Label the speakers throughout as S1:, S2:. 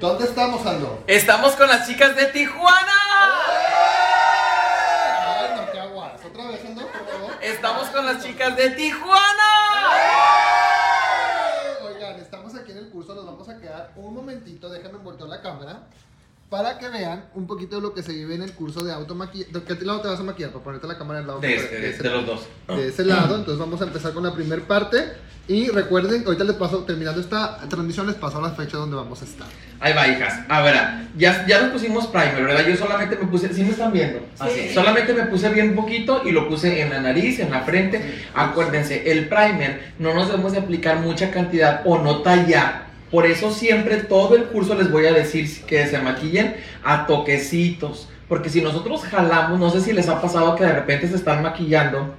S1: ¿Dónde estamos, Aldo?
S2: Estamos con las chicas de Tijuana.
S1: Ay, no te aguas. ¿Otra vez, Aldo? Por favor.
S2: Estamos con las chicas de Tijuana.
S1: Oigan, estamos aquí en el curso, nos vamos a quedar un momentito, déjenme voltear la cámara, para que vean un poquito de lo que se vive en el curso de automaquillaje. ¿De qué lado te vas a maquillar? Para ponerte la cámara al lado.
S2: De, este, de,
S1: ese-
S2: de los dos.
S1: de ese lado, entonces vamos a empezar con la primera parte. Y recuerden, ahorita les paso, terminando esta transmisión, les paso la fecha donde vamos a estar.
S2: Ahí va, hijas. A ver, ya, ya nos pusimos primer, ¿verdad? Yo solamente me puse, ¿sí me están viendo? Así. Solamente me puse bien poquito y lo puse en la nariz, en la frente. Acuérdense, el primer no nos debemos de aplicar mucha cantidad o no tallar. Por eso siempre todo el curso les voy a decir que se maquillen a toquecitos. Porque si nosotros jalamos, no sé si les ha pasado que de repente se están maquillando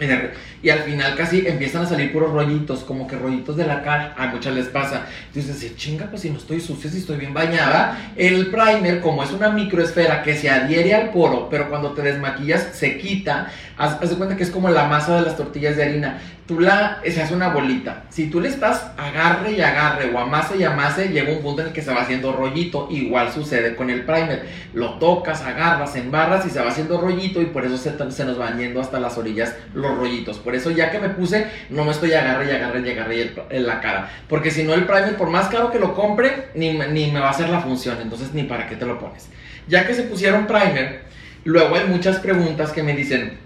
S2: y al final casi empiezan a salir puros rollitos, como que rollitos de la cara. A muchas les pasa. Entonces, dice, chinga, pues si no estoy sucia, si estoy bien bañada. El primer, como es una microesfera que se adhiere al poro, pero cuando te desmaquillas se quita, haz, de cuenta que es como la masa de las tortillas de harina. Tú la, se hace una bolita. Si tú le estás agarre y agarre o amase y amase, llega un punto en el que se va haciendo rollito. Igual sucede con el primer. Lo tocas, agarras, embarras y se va haciendo rollito y por eso se, se nos van yendo hasta las orillas rollitos. Por eso ya que me puse, no me estoy agarre y agarre y agarre en la cara. Porque si no el primer, por más caro que lo compre, ni, ni me va a hacer la función. Entonces ni para qué te lo pones. Ya que se pusieron primer, luego hay muchas preguntas que me dicen,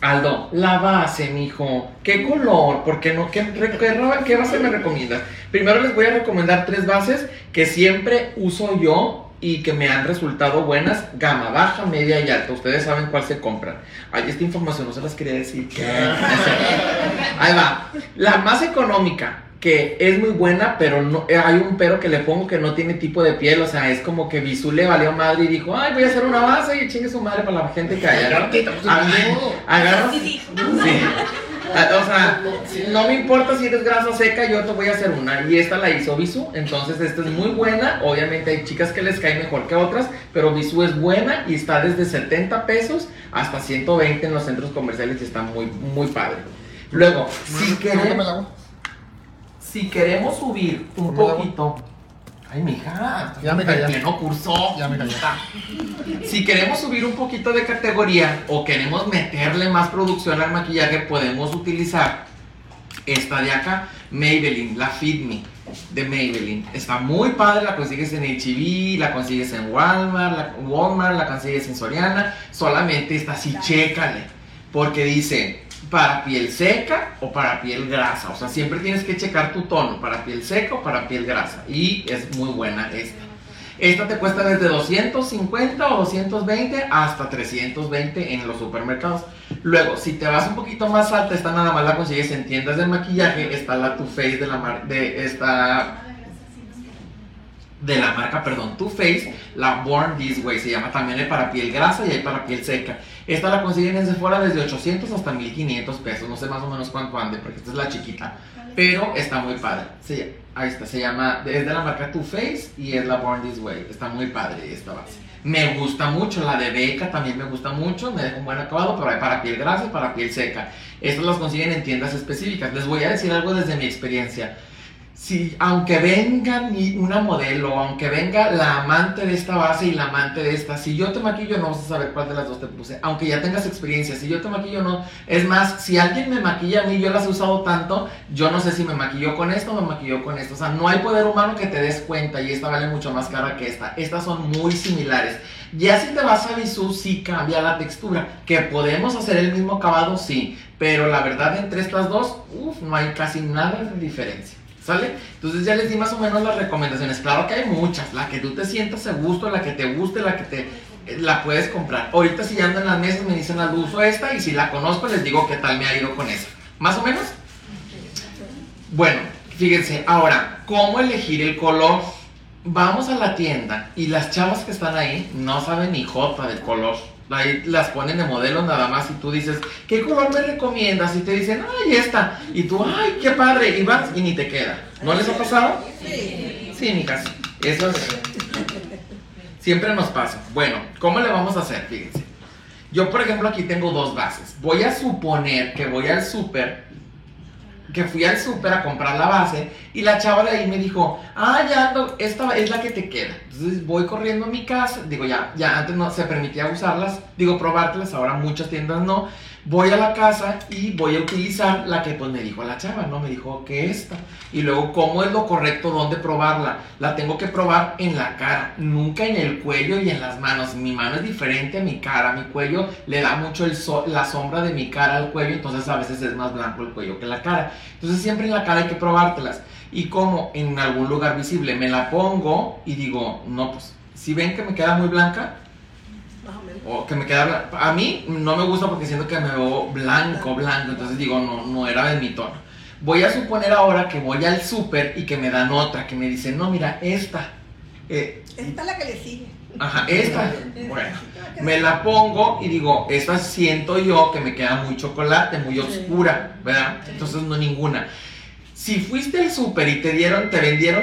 S2: Aldo, la base, mijo. ¿Qué color? ¿Por qué no? ¿Qué, qué base me recomiendas? Primero les voy a recomendar tres bases que siempre uso yo y que me han resultado buenas. Gama baja, media y alta. Ustedes saben cuál se compran. Ay, esta información no se las quería decir. Ahí va. La más económica, que es muy buena, pero no, eh, hay un pero que le pongo que no tiene tipo de piel. O sea, es como que Bisu le valió madre y dijo, ay, voy a hacer una base y chingue su madre para la gente que haya. Agarra. Sí. Ah, O sea, no me importa si eres grasa seca, yo te voy a hacer una. Y esta la hizo Bisu, entonces esta es muy buena. Obviamente hay chicas que les cae mejor que otras, pero Bisu es buena y está desde 70 pesos hasta 120 en los centros comerciales y está muy, muy padre. Luego, si queremos, si queremos subir un poquito. Ay, mija,
S1: Ya me callé.
S2: que no cursó.
S1: Ya me callé.
S2: Si queremos subir un poquito de categoría o queremos meterle más producción al maquillaje, podemos utilizar esta de acá, Maybelline, la Fit Me de Maybelline. Está muy padre, la consigues en H&B, la consigues en Walmart, la, Walmart, la consigues en Soriana. Solamente está así, chécale, porque dice para piel seca o para piel grasa. O sea, siempre tienes que checar tu tono, para piel seca o para piel grasa. Y es muy buena esta. Esta te cuesta desde 250 o 220 hasta 320 en los supermercados. Luego, si te vas un poquito más alta, esta nada más la consigues en tiendas de maquillaje. Está la Too Faced de la mar de esta de la marca, perdón, Too Faced, la Born This Way, se llama también hay para piel grasa y hay para piel seca. Esta la consiguen en Sephora desde 800 hasta 1500 pesos, no sé más o menos cuánto ande, porque esta es la chiquita, pero está muy padre. Sí, ahí está, se llama, es de la marca Too Faced y es la Born This Way, está muy padre esta base. Me gusta mucho, la de Beca también me gusta mucho, me deja un buen acabado, pero hay para piel grasa y para piel seca. Estas las consiguen en tiendas específicas. Les voy a decir algo desde mi experiencia si aunque venga una modelo, aunque venga la amante de esta base y la amante de esta, si yo te maquillo no vas a saber cuál de las dos te puse, aunque ya tengas experiencia, si yo te maquillo no, es más, si alguien me maquilla a mí, yo las he usado tanto, yo no sé si me maquilló con esto o me maquilló con esto, o sea, no hay poder humano que te des cuenta y esta vale mucho más cara que esta, estas son muy similares. Ya si te vas a Bisú, sí cambia la textura, que podemos hacer el mismo acabado, sí, pero la verdad entre estas dos, uff, no hay casi nada de diferencia. ¿Sale? Entonces ya les di más o menos las recomendaciones. Claro que hay muchas. La que tú te sientas a gusto, la que te guste, la que te... eh, La puedes comprar. Ahorita si ando en las mesas me dicen al uso esta y si la conozco les digo qué tal me ha ido con esa. ¿Más o menos? Bueno, fíjense, ahora, ¿cómo elegir el color? Vamos a la tienda y las chavas que están ahí no saben ni jota del color. Ahí las ponen de modelo nada más y tú dices, ¿qué color me recomiendas? Y te dicen, ay, esta. Y tú, ay, qué padre. Y vas y ni te queda. ¿No les ha pasado? Sí. Sí, mi casa. Eso es. Siempre nos pasa. Bueno, ¿cómo le vamos a hacer? Fíjense. Yo, por ejemplo, aquí tengo dos bases. Voy a suponer que voy al súper que fui al súper a comprar la base y la chava de ahí me dijo, ah, ya, esta es la que te queda. Entonces voy corriendo a mi casa, digo, ya, ya antes no se permitía usarlas, digo, probártelas, ahora muchas tiendas no voy a la casa y voy a utilizar la que pues me dijo la chava, ¿no? Me dijo que esta. Y luego, ¿cómo es lo correcto? ¿Dónde probarla? La tengo que probar en la cara, nunca en el cuello y en las manos. Mi mano es diferente a mi cara, mi cuello le da mucho la sombra de mi cara al cuello, entonces a veces es más blanco el cuello que la cara. Entonces siempre en la cara hay que probártelas. Y como en algún lugar visible me la pongo y digo, no, pues si ven que me queda muy blanca, o que me queda a mí no me gusta porque siento que me veo blanco, blanco, entonces digo, no, no era de mi tono. Voy a suponer ahora que voy al súper y que me dan otra, que me dicen, no, mira, esta.
S3: Eh, esta es la que le sigue.
S2: Ajá, esta. Bueno, me la pongo y digo, esta siento yo que me queda muy chocolate, muy oscura, ¿verdad? Entonces no ninguna. Si fuiste al súper y te dieron, te vendieron,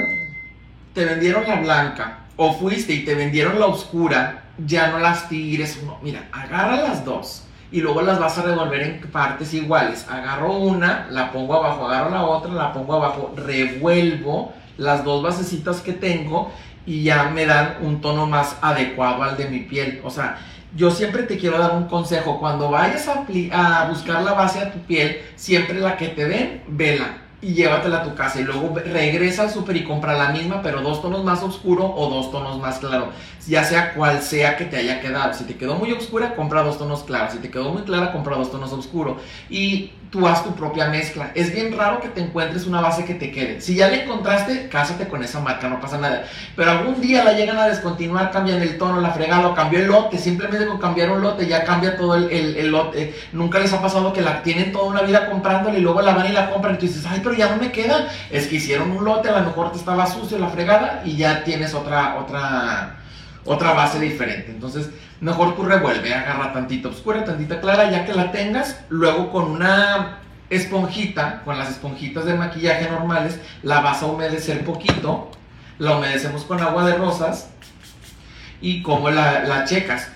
S2: te vendieron la blanca, o fuiste y te vendieron la oscura, ya no las tires. No, mira, agarra las dos y luego las vas a revolver en partes iguales. Agarro una, la pongo abajo, agarro la otra, la pongo abajo, revuelvo las dos basecitas que tengo y ya me dan un tono más adecuado al de mi piel. O sea, yo siempre te quiero dar un consejo. Cuando vayas a, buscar la base a tu piel, siempre la que te den, vela y llévatela a tu casa y luego regresa al súper y compra la misma, pero dos tonos más oscuro o dos tonos más claro, ya sea cual sea que te haya quedado. Si te quedó muy oscura, compra dos tonos claros. Si te quedó muy clara, compra dos tonos oscuros. Y tú haz tu propia mezcla. Es bien raro que te encuentres una base que te quede. Si ya la encontraste, cásate con esa marca, no pasa nada. Pero algún día la llegan a descontinuar, cambian el tono, la fregada, o cambió el lote. Simplemente con cambiar un lote ya cambia todo el, el, lote. Nunca les ha pasado que la tienen toda una vida comprándole y luego la van y la compran y tú dices, ay, pero ya no me queda. Es que hicieron un lote, a lo mejor te estaba sucio la fregada y ya tienes otra, otra, otra base diferente. Entonces, mejor tú revuelve, agarra tantita oscura, tantita clara, ya que la tengas, luego con una esponjita, con las esponjitas de maquillaje normales, la vas a humedecer poquito, la humedecemos con agua de rosas y como la, checas,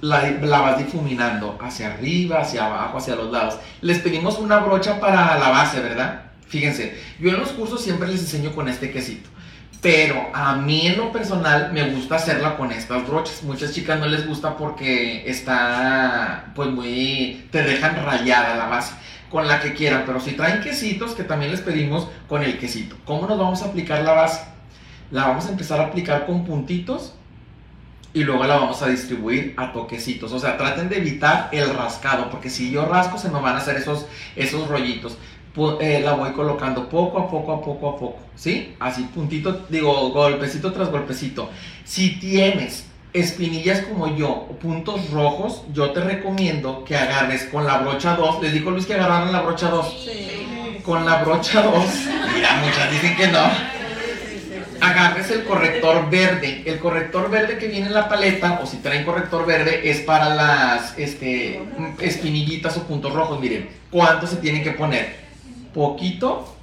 S2: la, la, vas difuminando hacia arriba, hacia abajo, hacia los lados. Les pedimos una brocha para la base, ¿verdad? Fíjense, yo en los cursos siempre les enseño con este quesito. Pero a mí en lo personal me gusta hacerla con estas brochas. Muchas chicas no les gusta porque está pues muy... te dejan rayada la base con la que quieran. Pero si traen quesitos, que también les pedimos con el quesito. ¿Cómo nos vamos a aplicar la base? La vamos a empezar a aplicar con puntitos y luego la vamos a distribuir a toquecitos. O sea, traten de evitar el rascado, porque si yo rasco se me van a hacer esos, esos rollitos. Eh, la voy colocando poco a poco, a poco a poco, ¿sí? Así puntito, digo, golpecito tras golpecito. Si tienes espinillas como yo, puntos rojos, yo te recomiendo que agarres con la brocha 2. Les digo Luis que agarraron la brocha 2. Sí. Con la brocha 2. Mira, muchas dicen que no. Agarres el corrector verde. El corrector verde que viene en la paleta, o si traen corrector verde, es para las este, espinillitas o puntos rojos. Miren, ¿cuánto se tienen que poner? Poquito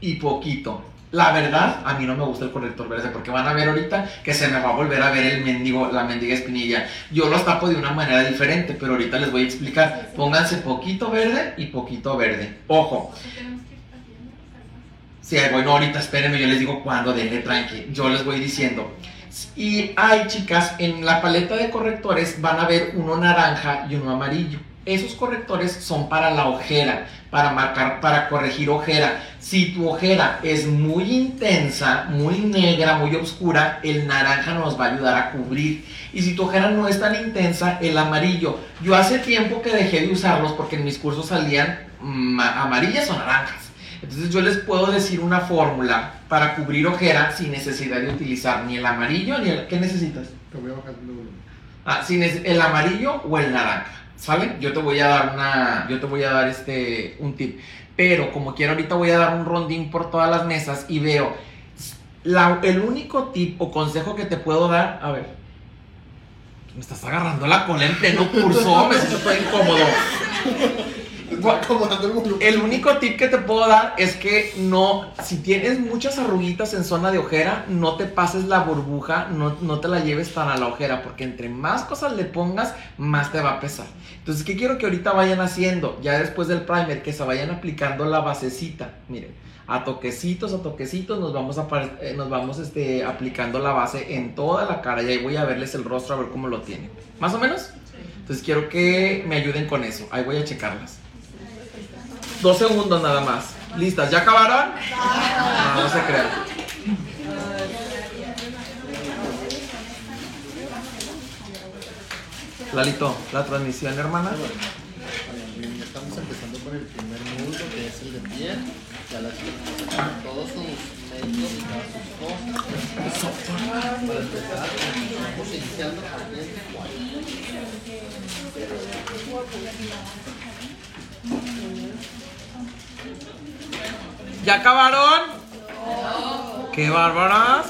S2: y poquito. La verdad, a mí no me gusta el corrector verde porque van a ver ahorita que se me va a volver a ver el mendigo, la mendiga espinilla. Yo los tapo de una manera diferente, pero ahorita les voy a explicar. Pónganse poquito verde y poquito verde. Ojo. Sí, bueno, ahorita espérenme, yo les digo cuándo, denle tranqui. Yo les voy diciendo. Y hay chicas, en la paleta de correctores van a ver uno naranja y uno amarillo. Esos correctores son para la ojera, para marcar, para corregir ojera. Si tu ojera es muy intensa, muy negra, muy oscura, el naranja nos va a ayudar a cubrir. Y si tu ojera no es tan intensa, el amarillo. Yo hace tiempo que dejé de usarlos porque en mis cursos salían mm, amarillas o naranjas. Entonces yo les puedo decir una fórmula para cubrir ojera sin necesidad de utilizar ni el amarillo ni el... ¿Qué necesitas?
S1: Te voy a bajar el
S2: Ah, sin el amarillo o el naranja. ¿Sale? Yo te voy a dar una, yo te voy a dar este, un tip. Pero como quiero ahorita voy a dar un rondín por todas las mesas y veo, el único tip o consejo que te puedo dar, a ver, me estás agarrando la cola en pleno curso, me siento incómodo.
S1: Acomodando el volumen.
S2: El único tip que te puedo dar es que no, si tienes muchas arruguitas en zona de ojera, no te pases la burbuja, no, no te la lleves tan a la ojera, porque entre más cosas le pongas, más te va a pesar. Entonces, ¿qué quiero que ahorita vayan haciendo? Ya después del primer, que se vayan aplicando la basecita. Miren, a toquecitos, a toquecitos, nos vamos, a, eh, nos vamos este, aplicando la base en toda la cara. Y ahí voy a verles el rostro a ver cómo lo tienen. ¿Más o menos? Entonces quiero que me ayuden con eso. Ahí voy a checarlas. Dos segundos nada más. ¿Listas? ¿Ya acabaron? No, no se crean. Lalito, la transmisión, hermana.
S1: Estamos empezando con el primer nudo, que es el de piel. Ya la chica está sacando todos sus medios y todas sus cosas. Para empezar, vamos iniciando aquí en
S2: ¿Ya acabaron? ¡Qué bárbaras!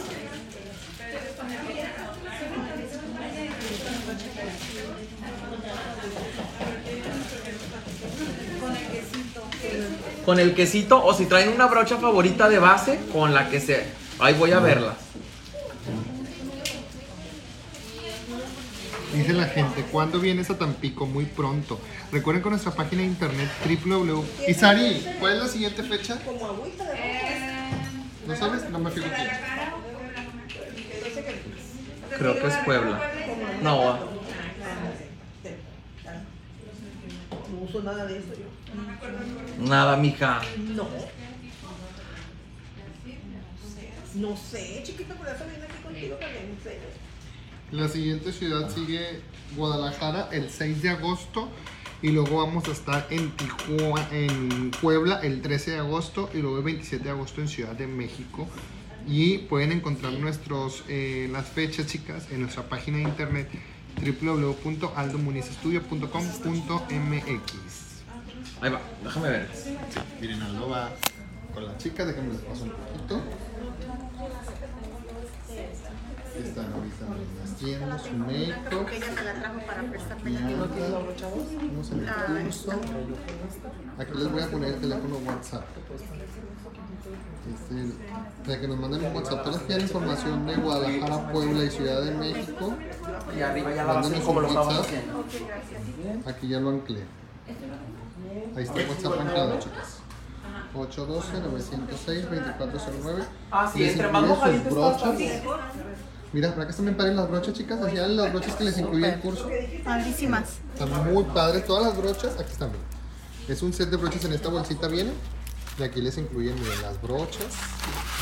S2: Con el quesito, o si traen una brocha favorita de base, con la que se. Ahí voy a verla.
S1: Dice la gente, ¿cuándo vienes a Tampico? Muy pronto. Recuerden con nuestra página de internet www. Isari, ¿cuál es la siguiente fecha?
S3: Como agüita de.
S1: ¿No sabes? No me fijo.
S2: Creo que es Puebla. No,
S3: No uso nada de eso yo.
S2: nada, mija.
S3: No. No sé, chiquito, por eso vine aquí contigo también, no sé.
S1: La siguiente ciudad sigue Guadalajara el 6 de agosto y luego vamos a estar en Tijuana, en Puebla el 13 de agosto y luego el 27 de agosto en Ciudad de México. Y pueden encontrar nuestros, eh, las fechas, chicas, en nuestra página de internet www.aldomunicestudio.com.mx.
S2: Ahí va, déjame ver.
S1: Miren, Aldo va con la chica, déjenme les paso un poquito. Están ahorita haciendo su make-up.
S4: ella me la trajo para prestarme
S1: curso. Aquí les voy a poner el teléfono WhatsApp. Es el- para que nos manden un WhatsApp. Todos quieren información de Guadalajara, Puebla y Ciudad de México.
S2: Y arriba ya
S1: la como un lo
S2: haciendo.
S1: Aquí ya lo anclé. Ahí está el WhatsApp anclado, chicas. 812-906-2409.
S2: Ah, sí, entre más
S1: incluye Mira, para que están bien padres las brochas, chicas. Así eran las brochas que les incluye el curso.
S4: Padrísimas.
S1: Están muy padres todas las brochas. Aquí están. Es un set de brochas en esta bolsita viene. Y aquí les incluyen miren, las brochas.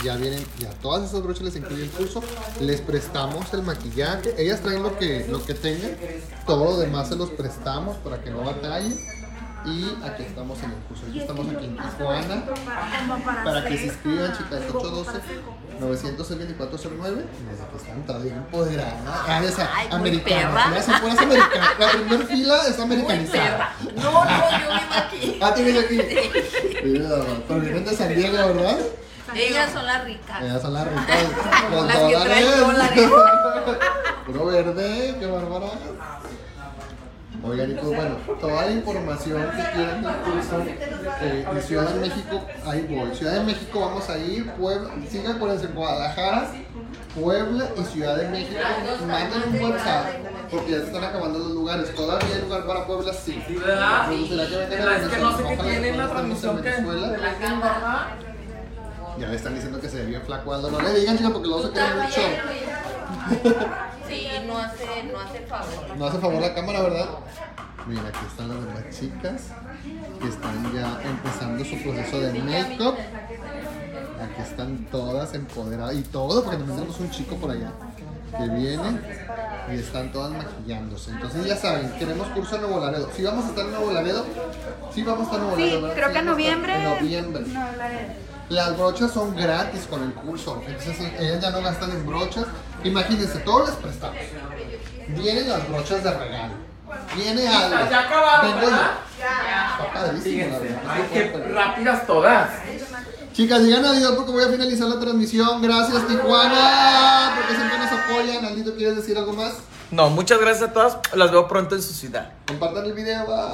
S1: Ya vienen, ya todas esas brochas les incluye el curso. Les prestamos el maquillaje. Ellas traen lo que, lo que tengan. Todo lo demás se los prestamos para que no batallen. Y aquí estamos en el curso. Aquí estamos aquí en Tijuana. Para que se inscriban, chicas, 812 906 2409. Desde que están todavía empoderadas. Ah, puras americanas. La primera fila es americanizada.
S4: No, no, yo vivo aquí.
S1: Ah, viene aquí. Pero vienen de San Diego, ¿verdad?
S4: Ellas son las ricas.
S1: Ellas son las ricas.
S4: Las que traen
S1: dólares.
S4: dólares.
S1: Puro verde, qué bárbara. Bueno, toda la información que quieran del curso eh, en Ciudad de México, ahí voy. Ciudad de México vamos a ir, Puebla, sigan con el Guadalajara, Puebla y Ciudad de México. Manden un WhatsApp, porque ya se están acabando los lugares. Todavía hay lugar para Puebla, sí.
S2: Sí, ¿verdad?
S1: Pero ¿será que vengan a
S2: Es que no sé qué
S1: Ojalá
S2: tiene en la transmisión que de la engorda.
S1: Ya me están diciendo que se ve bien flaco Aldo. No le digan, chicas, porque luego se queda mucho.
S4: Sí, no hace, no hace favor.
S1: No hace favor la cámara, ¿verdad? Mira, aquí están las demás chicas que están ya empezando su proceso de make-up. Aquí están todas empoderadas y todo, porque también tenemos un chico por allá que viene y están todas maquillándose. Entonces ya saben, queremos curso en Nuevo Laredo. Si vamos a estar en Nuevo Laredo, sí vamos a estar en Nuevo Laredo. ¿verdad?
S5: creo que en noviembre.
S1: En noviembre. Las brochas son gratis con el curso. Entonces sí, ellas ya no gastan en brochas. Imagínense, todos les prestamos. Vienen las brochas de regalo. Viene algo.
S2: Ya acabaron,
S1: Vengo yo.
S2: ¿verdad?
S1: Está padrísimo,
S2: Fíjense.
S1: verdad.
S2: Ay, qué rápidas todas.
S1: Chicas, digan adiós porque voy a finalizar la transmisión. Gracias, Tijuana, porque siempre nos apoyan. Aldito, ¿quieres decir algo más?
S2: No, muchas gracias a todas. Las veo pronto en su ciudad.
S1: Compartan el video. bye.